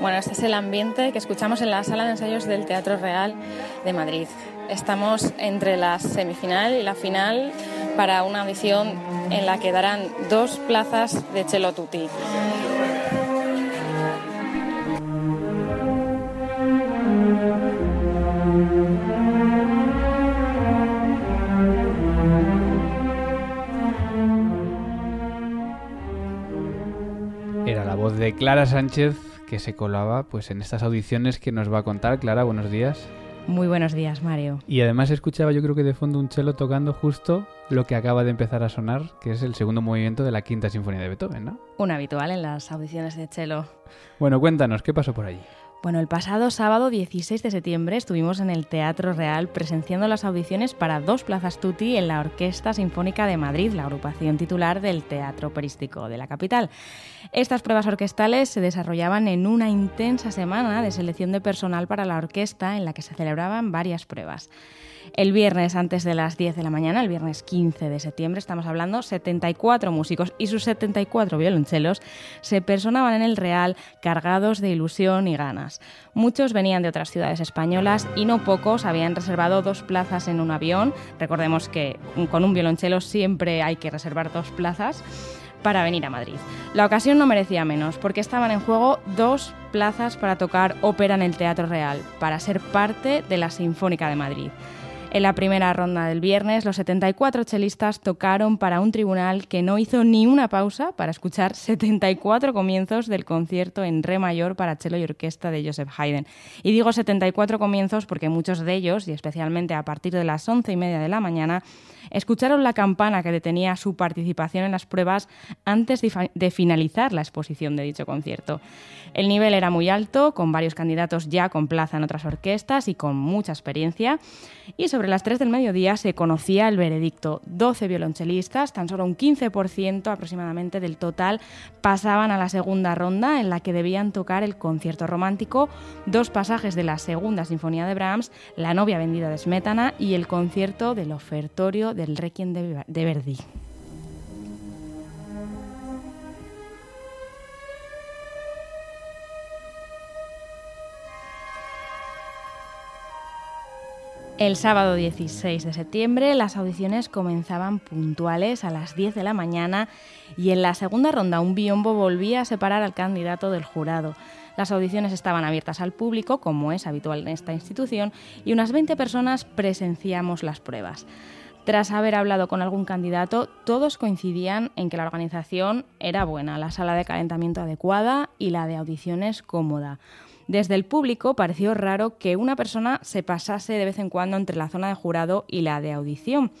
Bueno, este es el ambiente que escuchamos en la sala de ensayos del Teatro Real de Madrid. Estamos entre la semifinal y la final para una audición en la que darán dos plazas de Cello Tutti. Era la voz de Clara Sánchez que se colaba pues en estas audiciones que nos va a contar. Clara, buenos días. Muy buenos días, Mario. Y además escuchaba yo creo que de fondo un cello tocando justo lo que acaba de empezar a sonar, que es el segundo movimiento de la quinta sinfonía de Beethoven, ¿no? Un habitual en las audiciones de cello. Bueno, cuéntanos, ¿qué pasó por allí? Bueno, el pasado sábado 16 de septiembre estuvimos en el Teatro Real presenciando las audiciones para dos plazas tutti en la Orquesta Sinfónica de Madrid, la agrupación titular del Teatro Operístico de la capital. Estas pruebas orquestales se desarrollaban en una intensa semana de selección de personal para la orquesta en la que se celebraban varias pruebas. El viernes antes de las 10 de la mañana, el viernes 15 de septiembre, estamos hablando, 74 músicos y sus 74 violonchelos se personaban en el Real cargados de ilusión y ganas. Muchos venían de otras ciudades españolas y no pocos habían reservado dos plazas en un avión. Recordemos que con un violonchelo siempre hay que reservar dos plazas para venir a Madrid. La ocasión no merecía menos, porque estaban en juego dos plazas para tocar ópera en el Teatro Real, para ser parte de la Sinfónica de Madrid. En la primera ronda del viernes, los 74 chelistas tocaron para un tribunal que no hizo ni una pausa para escuchar 74 comienzos del concierto en re mayor para cello y orquesta de Joseph Haydn. Y digo 74 comienzos porque muchos de ellos, y especialmente a partir de las once y media de la mañana, escucharon la campana que detenía su participación en las pruebas antes de finalizar la exposición de dicho concierto. El nivel era muy alto, con varios candidatos ya con plaza en otras orquestas y con mucha experiencia. Y sobre las 3 del mediodía se conocía el veredicto. 12 violonchelistas, tan solo un 15% aproximadamente del total, pasaban a la segunda ronda en la que debían tocar el concierto romántico, dos pasajes de la segunda sinfonía de Brahms, La novia vendida de Smetana y el concierto del ofertorio del Requiem de Verdi. El sábado 16 de septiembre las audiciones comenzaban puntuales a las 10 de la mañana y en la segunda ronda un biombo volvía a separar al candidato del jurado. Las audiciones estaban abiertas al público, como es habitual en esta institución, y unas 20 personas presenciamos las pruebas. Tras haber hablado con algún candidato, todos coincidían en que la organización era buena, la sala de calentamiento adecuada y la de audiciones cómoda. Desde el público pareció raro que una persona se pasase de vez en cuando entre la zona de jurado y la de audición,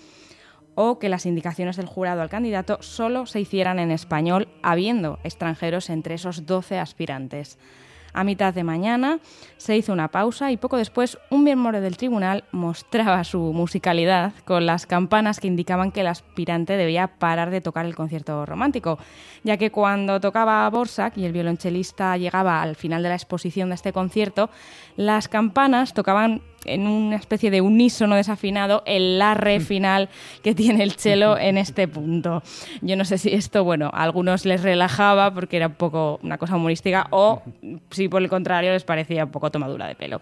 o que las indicaciones del jurado al candidato solo se hicieran en español, habiendo extranjeros entre esos 12 aspirantes. A mitad de mañana se hizo una pausa y poco después un miembro del tribunal mostraba su musicalidad con las campanas que indicaban que el aspirante debía parar de tocar el concierto romántico, ya que cuando tocaba Borsak y el violonchelista llegaba al final de la exposición de este concierto, las campanas tocaban en una especie de unísono desafinado el la re final que tiene el cello en este punto. Yo no sé si esto, bueno, a algunos les relajaba porque era un poco una cosa humorística o si por el contrario les parecía un poco tomadura de pelo.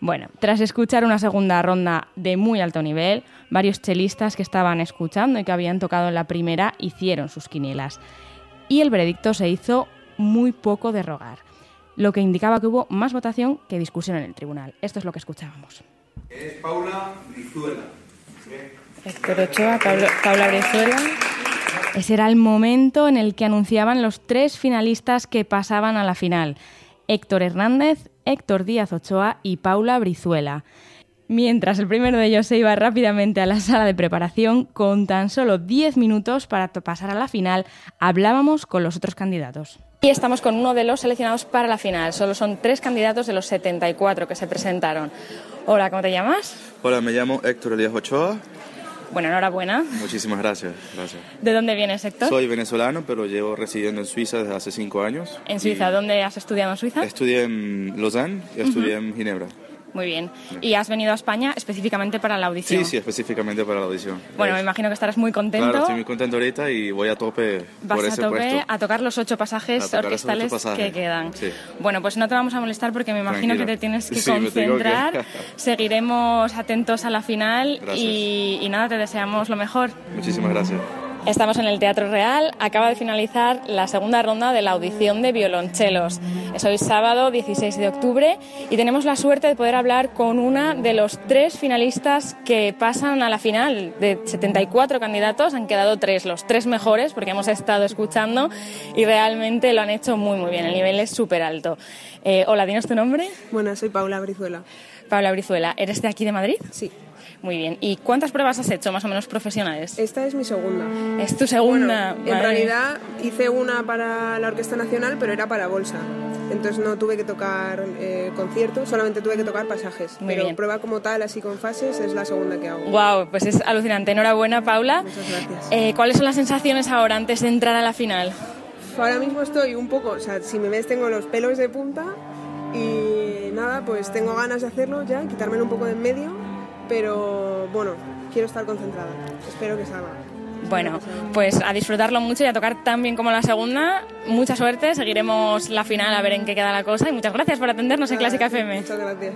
Bueno, tras escuchar una segunda ronda de muy alto nivel, varios chelistas que estaban escuchando y que habían tocado en la primera hicieron sus quinielas. Y el veredicto se hizo muy poco de rogar. lo que indicaba que hubo más votación que discusión en el tribunal. Esto es lo que escuchábamos. Es Paula Brizuela. Héctor Ochoa, Paula Brizuela. Ese era el momento en el que anunciaban los tres finalistas que pasaban a la final. Héctor Hernández, Héctor Díaz Ochoa y Paula Brizuela. Mientras el primero de ellos se iba rápidamente a la sala de preparación, con tan solo 10 minutos para pasar a la final, hablábamos con los otros candidatos. Y estamos con uno de los seleccionados para la final. Solo son tres candidatos de los 74 que se presentaron. Hola, ¿cómo te llamas? Hola, me llamo Héctor Díaz Ochoa. Bueno, enhorabuena. Muchísimas gracias, gracias. ¿De dónde vienes, Héctor? Soy venezolano, pero llevo residiendo en Suiza desde hace cinco años. ¿En Suiza? ¿Dónde has estudiado en Suiza? Estudié en Lausanne y estudié en Ginebra. Muy bien. ¿Y has venido a España específicamente para la audición? Sí, sí, específicamente para la audición. Bueno, me imagino que estarás muy contento. Claro, estoy muy contento ahorita y voy a tope Vas por a ese tope puesto. a tocar los ocho pasajes A orquestales ocho pasajes, que quedan. sí. Bueno, pues no te vamos a molestar porque me imagino Tranquila. que te tienes que Sí, tengo que- concentrar. Seguiremos atentos a la final y, y nada, te deseamos lo mejor. Muchísimas gracias. Estamos en el Teatro Real. Acaba de finalizar la segunda ronda de la audición de violonchelos. Es hoy sábado 16 de octubre y tenemos la suerte de poder hablar con una de los tres finalistas que pasan a la final. De 74 candidatos han quedado tres, los tres mejores, porque hemos estado escuchando y realmente lo han hecho muy, muy bien. El nivel es súper alto. Eh, hola, ¿tienes tu nombre? Bueno, soy Paula Brizuela. Paula Brizuela. ¿Eres de aquí de Madrid? Sí. Muy bien. ¿Y cuántas pruebas has hecho, más o menos profesionales? Esta es mi segunda. Es tu segunda. Bueno, en realidad hice una para la Orquesta Nacional, pero era para bolsa. Entonces no tuve que tocar eh, conciertos, solamente tuve que tocar pasajes. Muy pero bien. prueba como tal, así con fases, es la segunda que hago. Wow, pues es alucinante. Enhorabuena, Paula. Muchas gracias. Eh, ¿Cuáles son las sensaciones ahora antes de entrar a la final? Ahora mismo estoy un poco, o sea, si me ves tengo los pelos de punta y nada, pues tengo ganas de hacerlo ya, quitármelo un poco de en medio, pero bueno, quiero estar concentrada. Espero que salga. Bueno, pues a disfrutarlo mucho y a tocar tan bien como la segunda. Mucha suerte, seguiremos la final a ver en qué queda la cosa y muchas gracias por atendernos en Clásica FM. Muchas gracias.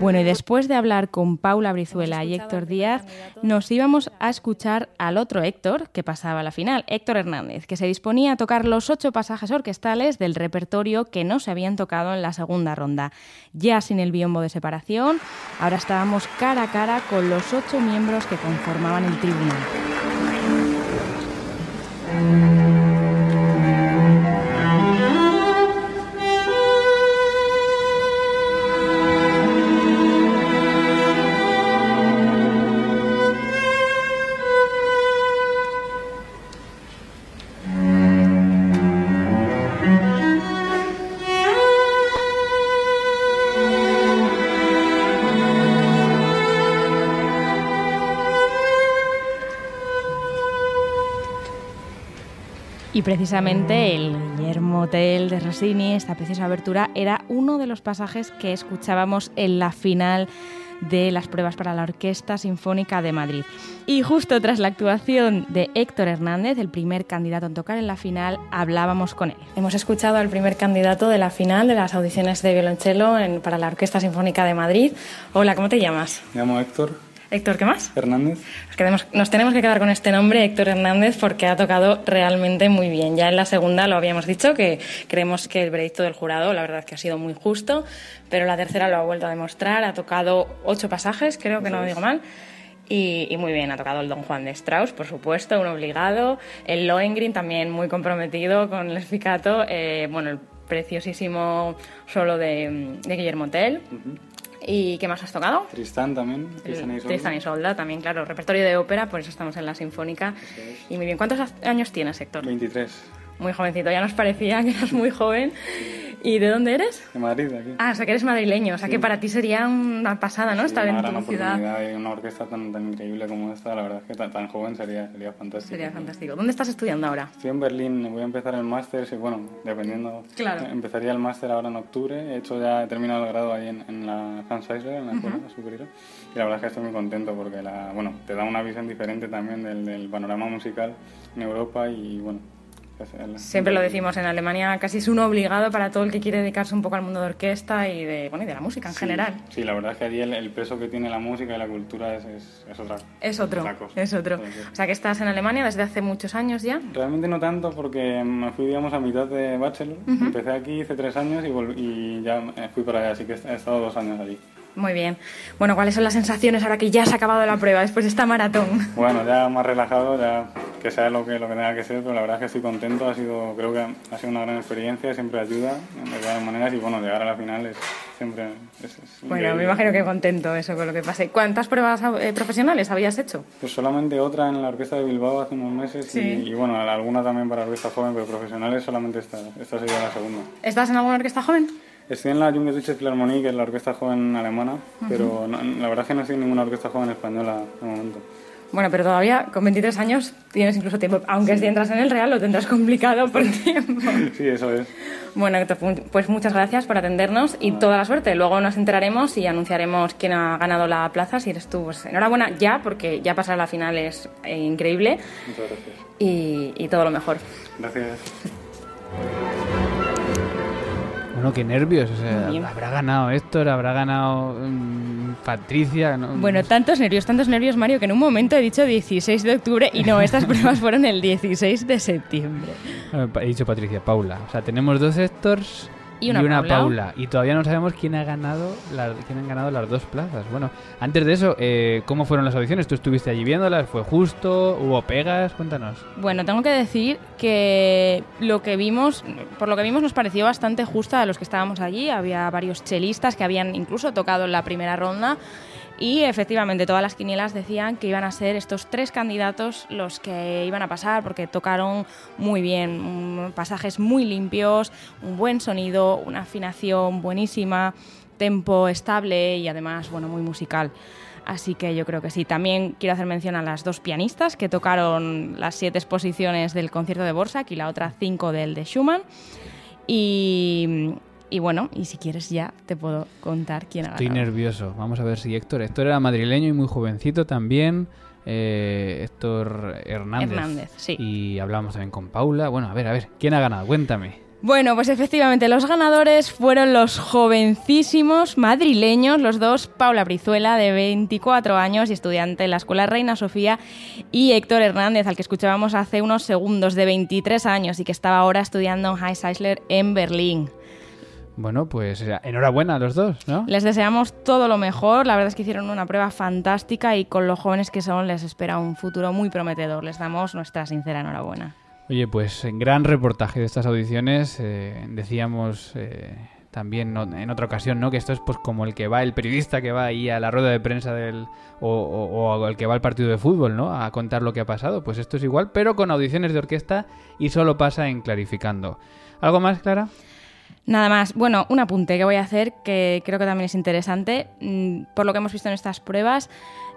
Bueno, y después de hablar con Paula Brizuela y Héctor Díaz, nos íbamos a escuchar al otro Héctor que pasaba a la final, Héctor Hernández, que se disponía a tocar los ocho pasajes orquestales del repertorio que no se habían tocado en la segunda ronda. Ya sin el biombo de separación, ahora estábamos cara a cara con los ocho miembros que conformaban el tribunal. Y precisamente el Guillermo Tell de Rossini, esta preciosa abertura, era uno de los pasajes que escuchábamos en la final de las pruebas para la Orquesta Sinfónica de Madrid. Y justo tras la actuación de Héctor Hernández, el primer candidato en tocar en la final, hablábamos con él. Hemos escuchado al primer candidato de la final de las audiciones de violonchelo en- para la Orquesta Sinfónica de Madrid. Hola, ¿cómo te llamas? Me llamo Héctor Héctor, ¿qué más? Hernández. Nos, quedemos- nos tenemos que quedar con este nombre, Héctor Hernández, porque ha tocado realmente muy bien. Ya en la segunda lo habíamos dicho, que creemos que el veredicto del jurado, la verdad que ha sido muy justo, pero la tercera lo ha vuelto a demostrar. Ha tocado ocho pasajes, creo que no lo digo mal. Y, y muy bien, ha tocado el Don Juan de Strauss, por supuesto, un obligado. El Lohengrin también muy comprometido con el Spicato. Eh, bueno, el preciosísimo solo de, de Guillermo Tell. ¿Y qué más has tocado? Tristán también. Tristan y El Isolda. Tristan y Isolda también, claro, repertorio de ópera, por eso estamos en la Sinfónica. Y muy bien, ¿cuántos años tienes, Héctor? 23. Muy jovencito, ya nos parecía que eras muy joven. ¿Y de dónde eres? De Madrid, de aquí. Ah, o sea que eres madrileño, o sea que para ti sería una pasada, ¿no? Sí, Estar en tu ciudad. oportunidad y una orquesta tan, tan increíble como esta, la verdad es que tan, tan joven sería, sería fantástico. Sería fantástico. ¿Dónde estás estudiando ahora? Estoy en Berlín, voy a empezar el máster, sí, bueno, dependiendo. Claro. Empezaría el máster ahora en octubre, he hecho ya, he terminado el grado ahí en, en la Hans Eisler, en la escuela superior, y la verdad es que estoy muy contento porque, la, bueno, te da una visión diferente también del, del panorama musical en Europa y, bueno, Siempre lo decimos en Alemania, casi es un obligado para todo el que quiere dedicarse un poco al mundo de orquesta y de, bueno, y de la música en Sí, general. Sí, la verdad es que allí el, el peso que tiene la música y la cultura es, es, es otra Es otro, otra cosa. es otro. O sea que estás en Alemania desde hace muchos años ya. Realmente no tanto porque me fui, digamos, a mitad de bachelor. Empecé aquí, hice tres años y, ya fui para allá, así que he estado dos años allí. Muy bien. Bueno, ¿cuáles son las sensaciones ahora que ya has acabado la prueba después de esta maratón? Bueno, ya más relajado, ya que sea lo que, lo que tenga que ser, pero la verdad es que estoy contento, ha sido, creo que ha sido una gran experiencia, siempre ayuda de todas maneras y bueno, llegar a la final es siempre... es- es Bueno, me imagino que contento eso con lo que pase. ¿Cuántas pruebas eh, profesionales habías hecho? Pues solamente otra en la orquesta de Bilbao hace unos meses Sí. y, y, bueno, alguna también para orquesta joven, pero profesionales solamente esta, esta sería la segunda. ¿Estás en alguna orquesta joven? Estoy en la Junge Deutsche Philharmonie, que es la orquesta joven alemana, pero no- la verdad es que no estoy en ninguna orquesta joven española de momento. Bueno, pero todavía con 23 años tienes incluso tiempo. Aunque si entras en el Real lo tendrás complicado por tiempo. Sí, eso es. Bueno, Héctor, pues muchas gracias por atendernos y toda la suerte. Luego nos enteraremos y anunciaremos quién ha ganado la plaza. Si eres tú, pues enhorabuena ya, porque ya pasar a la final es eh, increíble Muchas gracias. y, y todo lo mejor. Gracias. Bueno, qué nervios. O sea, habrá ganado Héctor, habrá ganado mm, Patricia. ¿no? Bueno, tantos nervios, tantos nervios, Mario, que en un momento he dicho 16 de octubre y no, estas pruebas fueron el 16 de septiembre. He dicho Patricia, Paula. O sea, tenemos dos Héctors Y una Paula. Paula. Y todavía no sabemos quién ha ganado la- quién han ganado las dos plazas. Bueno, antes de eso, eh, ¿cómo fueron las audiciones? ¿Tú estuviste allí viéndolas? ¿Fue justo? ¿Hubo pegas? Cuéntanos. Bueno, tengo que decir que lo que vimos, por lo que vimos, nos pareció bastante justa a los que estábamos allí. Había varios chelistas que habían incluso tocado en la primera ronda. Y efectivamente, todas las quinielas decían que iban a ser estos tres candidatos los que iban a pasar, porque tocaron muy bien, mm, pasajes muy limpios, un buen sonido, una afinación buenísima, tempo estable y además, bueno, muy musical. Así que yo creo que sí. También quiero hacer mención a las dos pianistas que tocaron las siete exposiciones del concierto de Borsak y la otra cinco del de Schumann. Y, y bueno, y si quieres ya te puedo contar quién ha Estoy ganado. nervioso. Vamos a ver si Héctor. Héctor era madrileño y muy jovencito también. Eh, Héctor Hernández. Hernández, sí. Y hablamos también con Paula. Bueno, a ver, a ver. ¿Quién ha ganado? Cuéntame. Bueno, pues efectivamente los ganadores fueron los jovencísimos madrileños, los dos, Paula Brizuela, de 24 años y estudiante en la Escuela Reina Sofía, y Héctor Hernández, al que escuchábamos hace unos segundos, de 23 años y que estaba ahora estudiando en High Eisler en Berlín. Bueno, pues enhorabuena a los dos, ¿no? Les deseamos todo lo mejor, la verdad es que hicieron una prueba fantástica y con los jóvenes que son les espera un futuro muy prometedor. Les damos nuestra sincera enhorabuena. Oye, pues en gran reportaje de estas audiciones eh, decíamos eh, también no- en otra ocasión, ¿no? Que esto es pues como el que va, el periodista que va ahí a la rueda de prensa del o, o- o el que va al partido de fútbol, ¿no? A contar lo que ha pasado. Pues esto es igual, pero con audiciones de orquesta y solo pasa en clarificando. ¿Algo más, Clara? Nada más. Bueno, un apunte que voy a hacer que creo que también es interesante. Mm, Por lo que hemos visto en estas pruebas,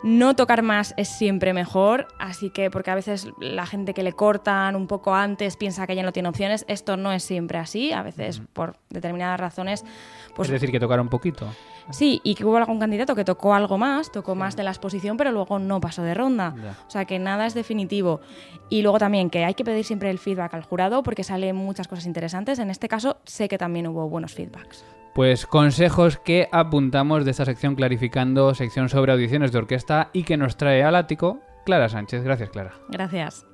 no tocar más es siempre mejor, así que porque a veces la gente que le cortan un poco antes piensa que ya no tiene opciones, esto no es siempre así, a veces por determinadas razones, pues es decir, que tocar un poquito. sí, y que hubo algún candidato que tocó algo más, tocó más de la exposición, pero luego no pasó de ronda. Ya. O sea que nada es definitivo. Y luego también que hay que pedir siempre el feedback al jurado porque salen muchas cosas interesantes. En este caso sé que también hubo buenos feedbacks. Pues consejos que apuntamos de esta sección clarificando, sección sobre audiciones de orquesta y que nos trae al ático Clara Sánchez. Gracias, Clara. Gracias.